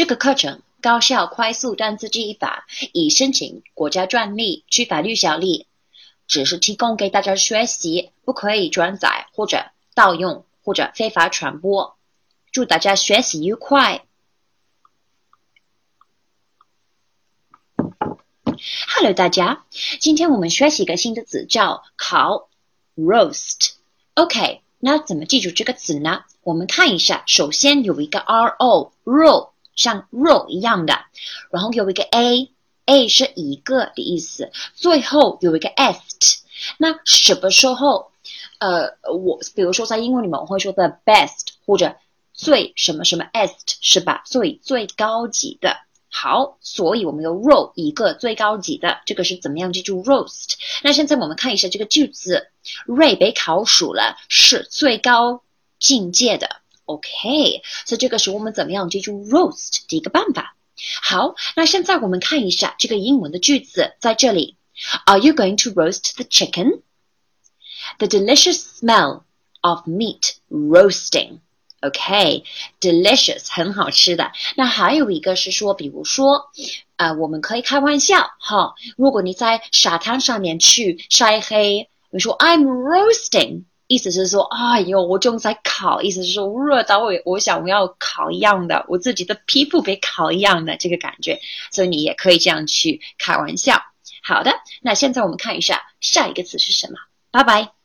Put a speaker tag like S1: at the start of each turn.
S1: 这个课程高效快速单词记忆法，已申请国家专利，具法律效力，只是提供给大家学习，不可以转载或者盗用或者非法传播。祝大家学习愉快！Hello，大家，今天我们学习一个新的词，叫烤 （roast）。OK，那怎么记住这个词呢？我们看一下，首先有一个 ro，ro。像肉一样的，然后有一个 a，a 是一个的意思，最后有一个 ST。那什么时候？呃，我比如说在英文里面我会说 the best 或者最什么什么 ST 是吧？最最高级的。好，所以我们有肉一个最高级的，这个是怎么样记住 roast？那现在我们看一下这个句子，瑞被烤熟了，是最高境界的。OK，所以这个是我们怎么样记住 roast 的一个办法。好，那现在我们看一下这个英文的句子，在这里，Are you going to roast the chicken? The delicious smell of meat roasting. OK，delicious 很好吃的。那还有一个是说，比如说，啊，我们可以开玩笑哈。如果你在沙滩上面去晒黑，你说 I'm roasting。 意思是说，哎呦，我正在烤，意思是说热到我，我想我要烤一样的，我自己的皮肤被烤一样的这个感觉，所以你也可以这样去开玩笑。好的，那现在我们看一下下一个词是什么？拜拜。